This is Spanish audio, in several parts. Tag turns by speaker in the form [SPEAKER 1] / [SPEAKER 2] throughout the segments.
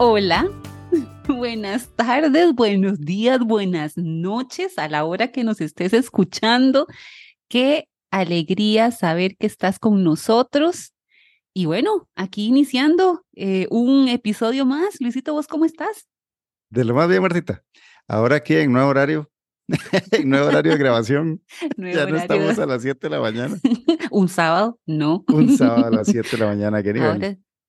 [SPEAKER 1] Hola, buenas tardes, buenos días, buenas noches a la hora que nos estés escuchando. Qué alegría saber que estás con nosotros. Y bueno, aquí iniciando eh, un episodio más. Luisito, ¿vos cómo estás?
[SPEAKER 2] De lo más bien, Martita. Ahora aquí en nuevo horario, en nuevo horario de grabación. ya no estamos a las 7 de la mañana.
[SPEAKER 1] un sábado, no.
[SPEAKER 2] Un sábado a las 7 de la mañana, querido.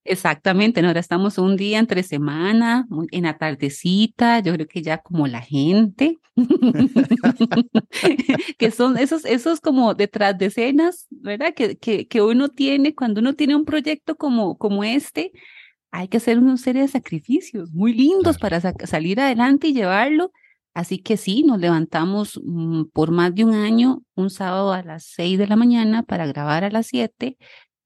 [SPEAKER 1] Exactamente, ahora estamos un día entre semana, en la tardecita, yo creo que ya como la gente, que son esos, esos como detrás de escenas, ¿verdad? Que, que, que uno tiene, cuando uno tiene un proyecto como, como este, hay que hacer una serie de sacrificios muy lindos para salir adelante y llevarlo. Así que sí, nos levantamos mm, por más de un año, un sábado a las seis de la mañana para grabar a las siete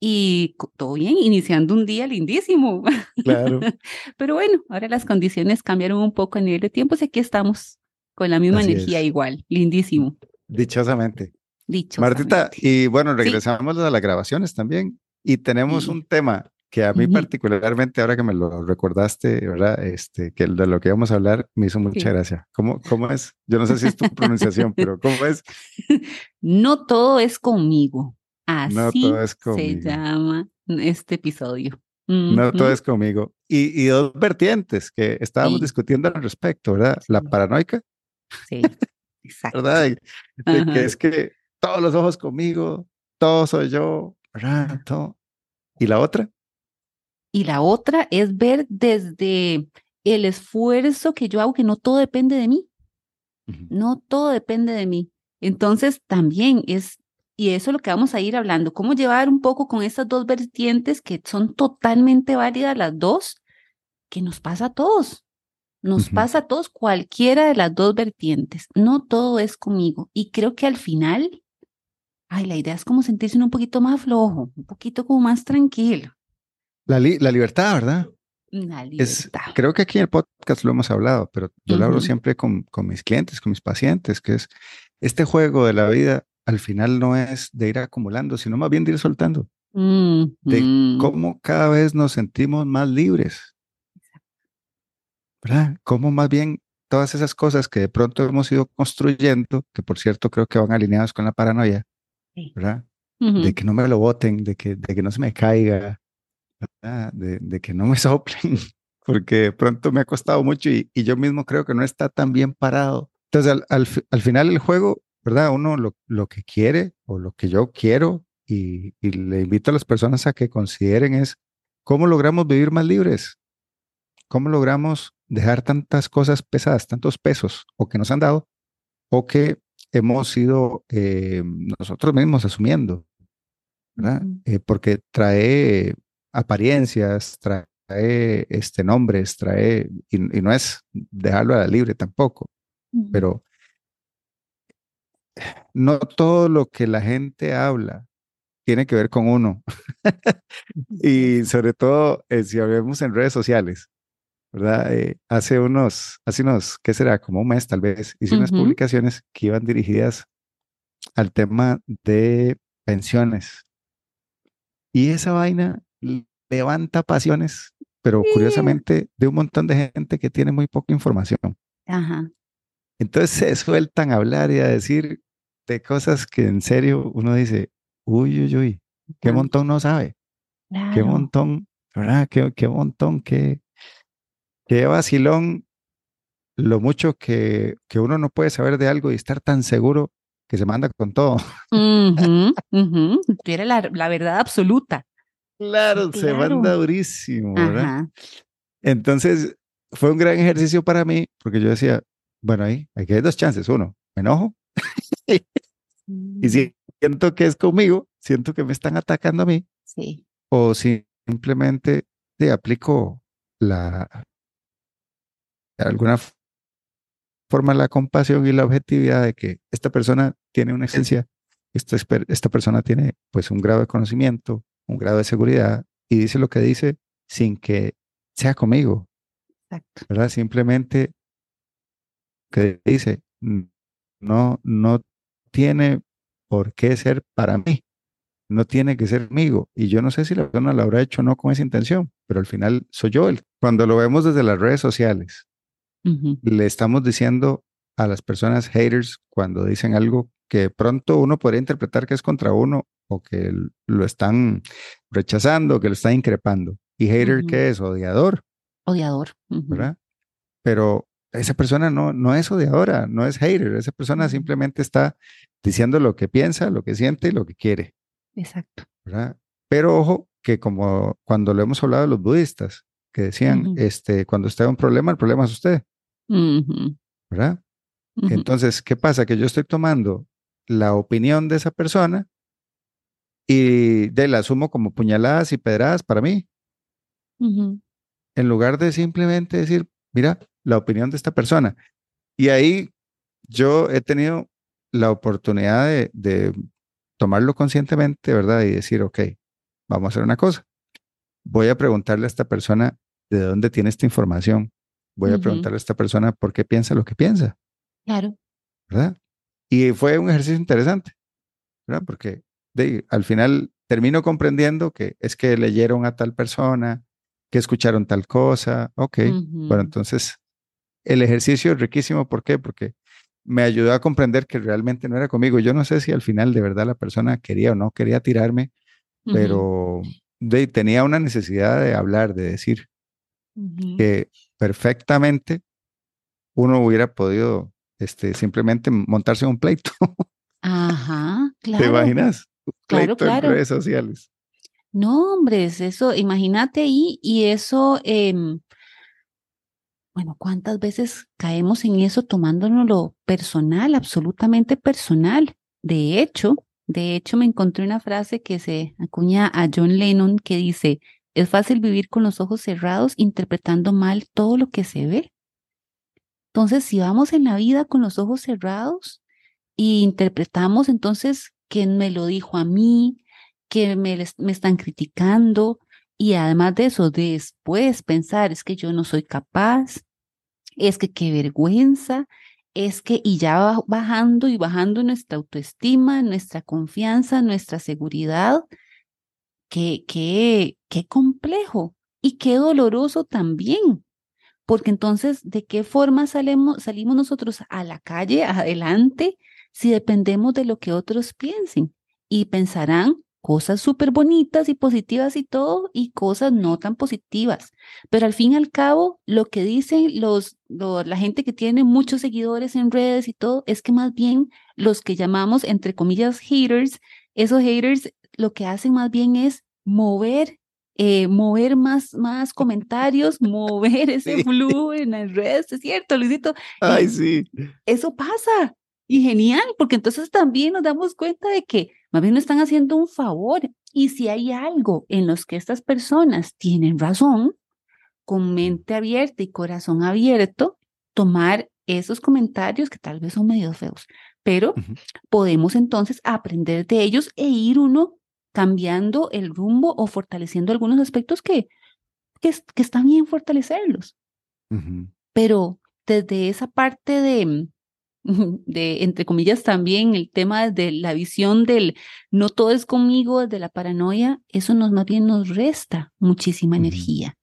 [SPEAKER 1] y todo bien, iniciando un día lindísimo.
[SPEAKER 2] Claro.
[SPEAKER 1] Pero bueno, ahora las condiciones cambiaron un poco a nivel de tiempo, y aquí estamos con la misma energía igual, lindísimo.
[SPEAKER 2] Dichosamente.
[SPEAKER 1] Dichosamente.
[SPEAKER 2] Martita, y bueno, regresamos a las grabaciones también y tenemos un tema que a mí particularmente, ahora que me lo recordaste, ¿verdad? Este, que de lo que íbamos a hablar me hizo mucha gracia. ¿Cómo, ¿Cómo es? Yo no sé si es tu pronunciación, pero ¿cómo es?
[SPEAKER 1] No todo es conmigo. Así se llama este episodio.
[SPEAKER 2] No todo es conmigo. Y, dos vertientes que estábamos discutiendo al respecto, ¿verdad? La paranoica.
[SPEAKER 1] Sí, exacto.
[SPEAKER 2] ¿Verdad? que es que todos los ojos conmigo, todo soy yo, ¿verdad? ¿Y la otra?
[SPEAKER 1] Y la otra es ver desde el esfuerzo que yo hago, que no todo depende de mí. No todo depende de mí. Entonces también es y eso es lo que vamos a ir hablando, cómo llevar un poco con estas dos vertientes que son totalmente válidas las dos, que nos pasa a todos. Nos pasa a todos cualquiera de las dos vertientes. No todo es conmigo. Y creo que al final, ay, la idea es como sentirse un poquito más flojo, un poquito como más tranquilo.
[SPEAKER 2] La, la libertad, ¿verdad?
[SPEAKER 1] La libertad.
[SPEAKER 2] creo que aquí en el podcast lo hemos hablado, pero yo lo hablo siempre con, con mis clientes, con mis pacientes, que es este juego de la vida al final no es de ir acumulando, sino más bien de ir soltando. De cómo cada vez nos sentimos más libres. ¿Verdad? Cómo más bien todas esas cosas que de pronto hemos ido construyendo, que por cierto creo que van alineados con la paranoia, ¿verdad? De que no me lo boten, de que, de que no se me caiga, de, de, que no me soplen, porque de pronto me ha costado mucho y, y yo mismo creo que no está tan bien parado. Entonces, al, al, al final el juego ¿verdad? Uno lo, lo que quiere o lo que yo quiero y, le invito a las personas a que consideren es cómo logramos vivir más libres, cómo logramos dejar tantas cosas pesadas, tantos pesos o que nos han dado o que hemos ido eh, nosotros mismos asumiendo, ¿verdad? Eh, porque trae apariencias, trae este, nombres, trae, y, no es dejarlo a la libre tampoco, pero no todo lo que la gente habla tiene que ver con uno. y sobre todo eh, si hablamos en redes sociales, ¿verdad? Eh, hace unos, hace unos, ¿qué será? Como un mes tal vez, hice unas publicaciones que iban dirigidas al tema de pensiones. Y esa vaina levanta pasiones, pero curiosamente de un montón de gente que tiene muy poca información.
[SPEAKER 1] Ajá.
[SPEAKER 2] Entonces se sueltan a hablar y a decir de cosas que en serio uno dice, uy, uy, uy, qué montón no sabe. Qué montón, ¿verdad? Qué, qué montón, qué, qué vacilón lo mucho que, que uno no puede saber de algo y estar tan seguro que se manda con todo.
[SPEAKER 1] Tiene la, la, verdad absoluta.
[SPEAKER 2] Claro, se manda durísimo, ¿verdad? Entonces, fue un gran ejercicio para mí, porque yo decía, bueno, ahí, hay dos chances. Uno, me enojo. Y si siento que es conmigo, siento que me están atacando a mí.
[SPEAKER 1] Sí.
[SPEAKER 2] O simplemente te aplico la de alguna forma la compasión y la objetividad de que esta persona tiene una esencia, esta, esta persona tiene pues un grado de conocimiento, un grado de seguridad y dice lo que dice sin que sea conmigo.
[SPEAKER 1] Exacto.
[SPEAKER 2] ¿Verdad? Simplemente que dice, no, no tiene por qué ser para mí. no tiene que ser amigo. Y yo no sé si la persona lo habrá hecho o no con esa intención, pero al final soy yo el. Cuando lo vemos desde las redes sociales, le estamos diciendo a las personas haters cuando dicen algo que pronto uno podría interpretar que es contra uno o que lo están rechazando, que lo están increpando. ¿Y hater qué es? Odiador.
[SPEAKER 1] Odiador.
[SPEAKER 2] ¿Verdad? Pero esa persona no, no es odiadora, no es hater. Esa persona simplemente está diciendo lo que piensa, lo que siente y lo que quiere.
[SPEAKER 1] Exacto.
[SPEAKER 2] ¿verdad? Pero ojo, que como cuando lo hemos hablado de los budistas, que decían, este, cuando usted un problema, el problema es usted. ¿Verdad? Entonces, ¿qué pasa? Que yo estoy tomando la opinión de esa persona y de la asumo como puñaladas y pedradas para mí. En lugar de simplemente decir, mira, la opinión de esta persona. Y ahí yo he tenido la oportunidad de, tomarlo conscientemente, ¿verdad? Y decir, ok, vamos a hacer una cosa. Voy a preguntarle a esta persona de dónde tiene esta información. Voy a preguntarle a esta persona por qué piensa lo que piensa.
[SPEAKER 1] Claro.
[SPEAKER 2] ¿Verdad? Y fue un ejercicio interesante, ¿verdad? Porque al final termino comprendiendo que es que leyeron a tal persona, que escucharon tal cosa. Ok, bueno, entonces el ejercicio es riquísimo. ¿Por qué? Porque me ayudó a comprender que realmente no era conmigo. Yo no sé si al final de verdad la persona quería o no quería tirarme, pero tenía una necesidad de hablar, de decir que perfectamente uno hubiera podido este, simplemente montarse un pleito.
[SPEAKER 1] Ajá, claro.
[SPEAKER 2] ¿Te imaginas? claro, claro. en redes sociales.
[SPEAKER 1] No, hombre, eso, imagínate ahí, y eso, em, bueno, ¿cuántas veces caemos en eso tomándonos personal, absolutamente personal? De hecho, de hecho me encontré una frase que se acuña a John Lennon que dice, es fácil vivir con los ojos cerrados interpretando mal todo lo que se ve. Entonces, si vamos en la vida con los ojos cerrados y interpretamos entonces que me lo dijo a mí, que me, me están criticando, y además de eso, después pensar, es que yo no soy capaz, es que qué vergüenza, es que, y ya va bajando y bajando nuestra autoestima, nuestra confianza, nuestra seguridad, qué, qué, qué complejo y qué doloroso también, porque entonces, ¿de qué forma salimos, salimos nosotros a la calle, adelante, si dependemos de lo que otros piensen? Y pensarán cosas súper bonitas y positivas y todo, y cosas no tan positivas. Pero al fin y al cabo, lo que dicen los, la gente que tiene muchos seguidores en redes y todo, es que más bien los que llamamos, entre comillas, haters, esos haters lo que hacen más bien es mover eh, mover más, más comentarios, mover ese flujo en las redes, es cierto, Luisito.
[SPEAKER 2] Ay, sí.
[SPEAKER 1] Eso pasa. Y genial, porque entonces también nos damos cuenta de que más bien nos están haciendo un favor. Y si hay algo en los que estas personas tienen razón, con mente abierta y corazón abierto, tomar esos comentarios que tal vez son medio feos, pero podemos entonces aprender de ellos e ir uno cambiando el rumbo o fortaleciendo algunos aspectos que, que, está bien fortalecerlos. Pero desde esa parte de, de, entre comillas, también el tema de la visión del no todo es conmigo, desde la paranoia, eso nos más bien nos resta muchísima energía.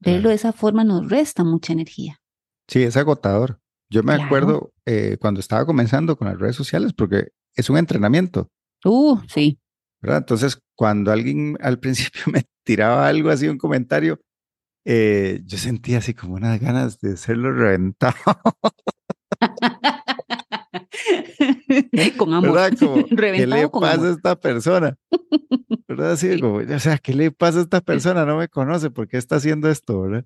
[SPEAKER 1] Verlo de esa forma nos resta mucha energía.
[SPEAKER 2] Sí, es agotador. Yo me acuerdo eh, cuando estaba comenzando con las redes sociales, porque es un entrenamiento.
[SPEAKER 1] Uh, sí.
[SPEAKER 2] Entonces, cuando alguien al principio me tiraba algo así, un comentario, eh, yo sentía así como unas ganas de hacerlo reventado.
[SPEAKER 1] con amor.
[SPEAKER 2] ¿Verdad? Como, ¿Qué le pasa a esta persona? ¿Verdad? Así como, o sea, ¿qué le pasa a esta persona? No me conoce, ¿por qué está haciendo esto? ¿verdad?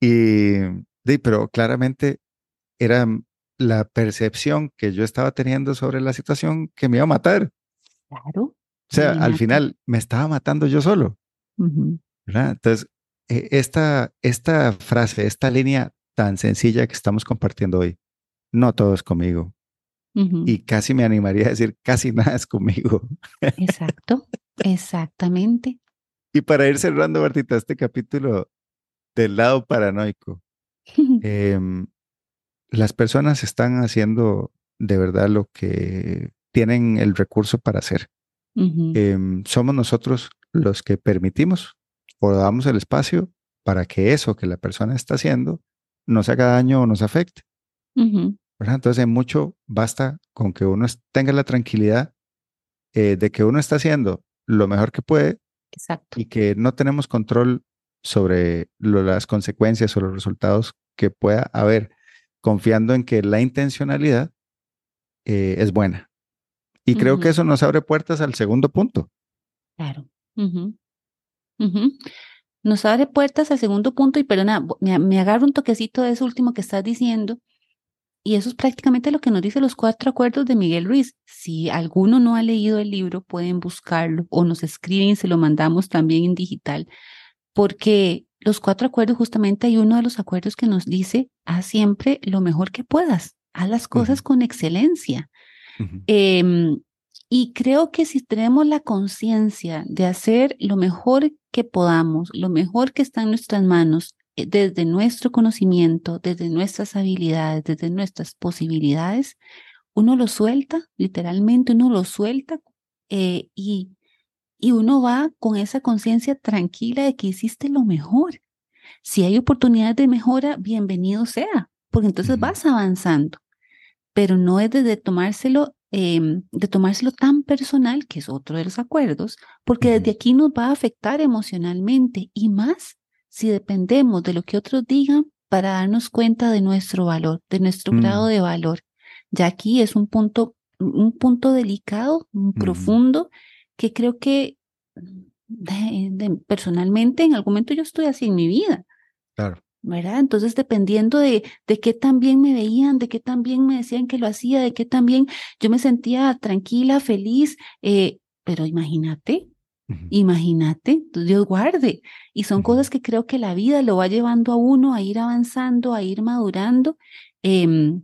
[SPEAKER 2] Y, pero claramente era la percepción que yo estaba teniendo sobre la situación que me iba a matar.
[SPEAKER 1] Claro.
[SPEAKER 2] O sea, al final me estaba matando yo solo. ¿verdad? Entonces, e, esta, esta frase, esta línea tan sencilla que estamos compartiendo hoy, no todo es conmigo. Y casi me animaría a decir, casi nada es conmigo.
[SPEAKER 1] Exacto, exactamente.
[SPEAKER 2] Y para ir cerrando, Bertita, este capítulo del lado paranoico, em, las personas están haciendo de verdad lo que tienen el recurso para hacer. em, somos nosotros los que permitimos o damos el espacio para que eso que la persona está haciendo nos haga daño o nos afecte. Entonces, en mucho basta con que uno tenga la tranquilidad eh, de que uno está haciendo lo mejor que puede y que no tenemos control sobre las consecuencias o los resultados que pueda haber, confiando en que la intencionalidad eh, es buena. Y creo que eso nos abre puertas al segundo punto.
[SPEAKER 1] Claro. Nos abre puertas al segundo punto y perdona, me, me agarro un toquecito de eso último que estás diciendo. Y eso es prácticamente lo que nos dice los cuatro acuerdos de Miguel Ruiz. Si alguno no ha leído el libro, pueden buscarlo o nos escriben y se lo mandamos también en digital porque los cuatro acuerdos, justamente hay uno de los acuerdos que nos dice, haz siempre lo mejor que puedas, haz las cosas con excelencia. Em, y creo que si tenemos la conciencia de hacer lo mejor que podamos, lo mejor que está en nuestras manos, desde nuestro conocimiento, desde nuestras habilidades, desde nuestras posibilidades, uno lo suelta, literalmente uno lo suelta eh, y y uno va con esa conciencia tranquila de que hiciste lo mejor. Si hay oportunidades de mejora, bienvenido sea, porque entonces vas avanzando, pero no es de tomárselo, em, de tomárselo tan personal, que es otro de los acuerdos, porque desde aquí nos va a afectar emocionalmente y más si dependemos de lo que otros digan para darnos cuenta de nuestro valor, de nuestro grado mm. de valor. Ya aquí es un punto, un punto delicado, profundo, que creo que personalmente en algún momento yo estoy así en mi vida.
[SPEAKER 2] Claro.
[SPEAKER 1] ¿verdad? Entonces, dependiendo de, de qué tan bien me veían, de qué tan bien me decían que lo hacía, de qué tan bien yo me sentía tranquila, feliz, eh, pero imagínate, imagínate, Dios guarde. Y son cosas que creo que la vida lo va llevando a uno a ir avanzando, a ir madurando. Em,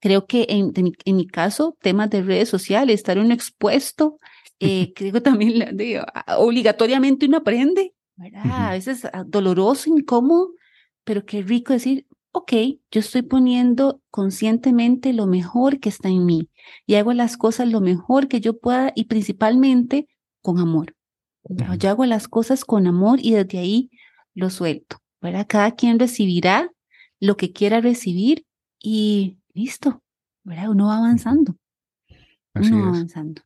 [SPEAKER 1] creo que en, en, mi caso, temas de redes sociales, estar uno expuesto eh, creo también digo, obligatoriamente uno aprende, ¿verdad? A veces ah, doloroso, incómodo, pero qué rico decir, ok, yo estoy poniendo conscientemente lo mejor que está en mí y hago las cosas lo mejor que yo pueda y principalmente con amor. Yo hago las cosas con amor y desde ahí lo suelto, ¿verdad? Cada quien recibirá lo que quiera recibir y listo, ¿verdad? Uno va avanzando. uno va avanzando.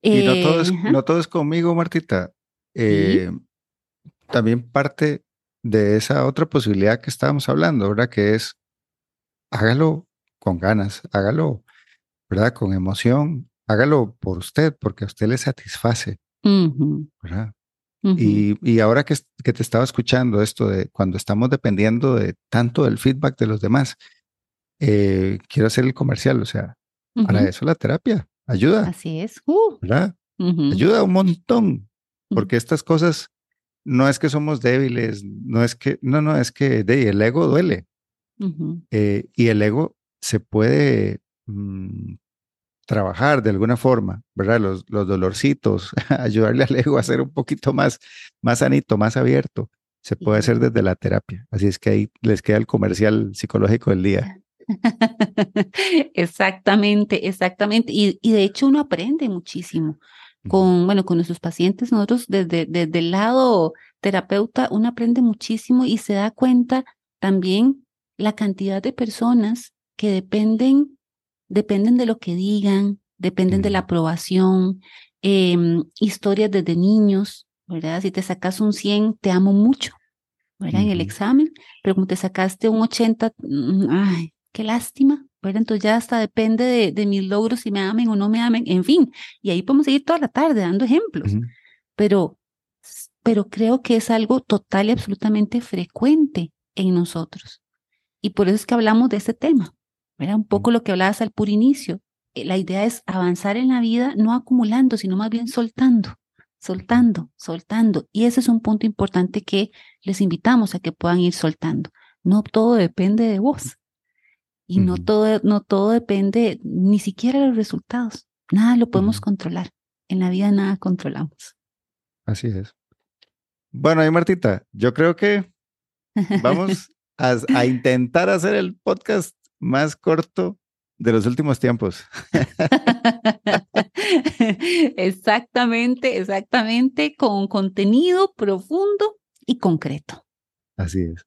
[SPEAKER 2] Y no todo, es, eh, no todo es conmigo, Martita. Eh, también parte de esa otra posibilidad que estábamos hablando, ¿verdad? Que es hágalo con ganas, hágalo, ¿verdad? Con emoción, hágalo por usted, porque a usted le satisface, ¿verdad? y, y, ahora que, que, te estaba escuchando esto de cuando estamos dependiendo de tanto del feedback de los demás, eh, quiero hacer el comercial, o sea, para eso la terapia, Ayuda.
[SPEAKER 1] Así es. Uh.
[SPEAKER 2] ¿Verdad? Ayuda un montón. Porque estas cosas no es que somos débiles, no es que, no, no, es que de, el ego duele. Eh, y el ego se puede mm, trabajar de alguna forma, ¿verdad? Los, los dolorcitos, ayudarle al ego a ser un poquito más, más sanito, más abierto, se puede hacer desde la terapia. Así es que ahí les queda el comercial psicológico del día.
[SPEAKER 1] exactamente, exactamente. Y, y, de hecho uno aprende muchísimo con, bueno, con nuestros pacientes. Nosotros desde, desde el lado terapeuta, uno aprende muchísimo y se da cuenta también la cantidad de personas que dependen, dependen de lo que digan, dependen de la aprobación, em, historias desde niños, ¿verdad? Si te sacas un 100, te amo mucho, ¿verdad? En el examen, pero como te sacaste un 80, mm, ay, qué lástima, ¿verdad? Entonces ya hasta depende de, mis logros, si me amen o no me amen, en fin, y ahí podemos seguir toda la tarde dando ejemplos, pero, pero creo que es algo total y absolutamente frecuente en nosotros. Y por eso es que hablamos de este tema, ¿verdad? Un poco lo que hablabas al puro inicio. Eh, la idea es avanzar en la vida no acumulando, sino más bien soltando, soltando, soltando. Y ese es un punto importante que les invitamos a que puedan ir soltando. No todo depende de vos. Y no, todo, no todo depende ni siquiera de los resultados. Nada lo podemos controlar. En la vida nada controlamos.
[SPEAKER 2] Así es. Bueno, y Martita, yo creo que vamos a, intentar hacer el podcast más corto de los últimos tiempos.
[SPEAKER 1] exactamente, exactamente, con contenido profundo y concreto.
[SPEAKER 2] Así es.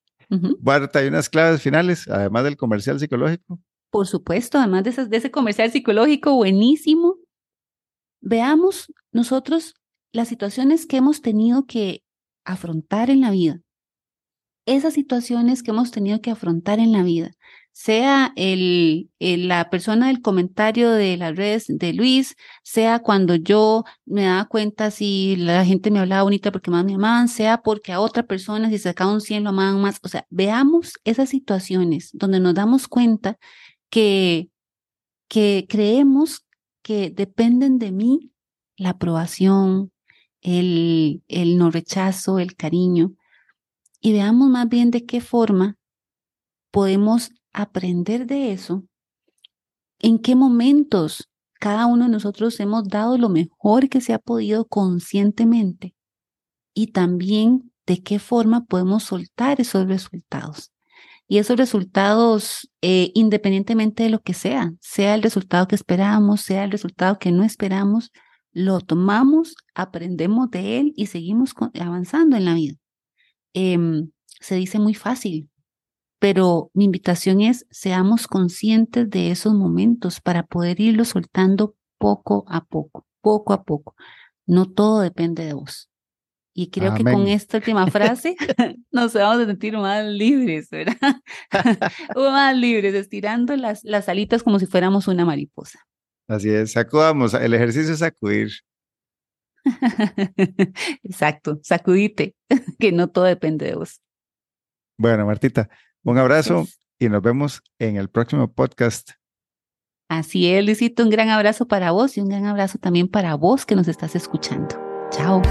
[SPEAKER 2] Marta, ¿hay unas claves finales, además del comercial psicológico?
[SPEAKER 1] Por supuesto, además de, de ese comercial psicológico buenísimo, veamos nosotros las situaciones que hemos tenido que afrontar en la vida. Esas situaciones que hemos tenido que afrontar en la vida sea el, la persona del comentario de las redes de Luis, sea cuando yo me daba cuenta si la gente me hablaba bonita porque más me amaban, sea porque a otra persona si sacaba un 100 lo amaban más. O sea, veamos esas situaciones donde nos damos cuenta que, que creemos que dependen de mí la aprobación, el, el no rechazo, el cariño, y veamos más bien de qué forma podemos aprender de eso, en qué momentos cada uno de nosotros hemos dado lo mejor que se ha podido conscientemente y también de qué forma podemos soltar esos resultados. Y esos resultados, eh, independientemente de lo que sea, sea el resultado que esperamos, sea el resultado que no esperamos, lo tomamos, aprendemos de él y seguimos avanzando en la vida. Em, se dice muy fácil, pero mi invitación es, seamos conscientes de esos momentos para poder irlo soltando poco a poco, poco a poco. No todo depende de vos. Y creo que con esta última frase nos vamos a sentir más libres, ¿verdad? más libres, estirando las, las alitas como si fuéramos una mariposa.
[SPEAKER 2] Así es, sacudamos, el ejercicio es sacudir.
[SPEAKER 1] Exacto, sacudite, que no todo depende de vos.
[SPEAKER 2] Bueno, Martita, un abrazo y nos vemos en el próximo podcast.
[SPEAKER 1] Así es, Luisito, un gran abrazo para vos y un gran abrazo también para vos que nos estás escuchando.
[SPEAKER 2] Chao.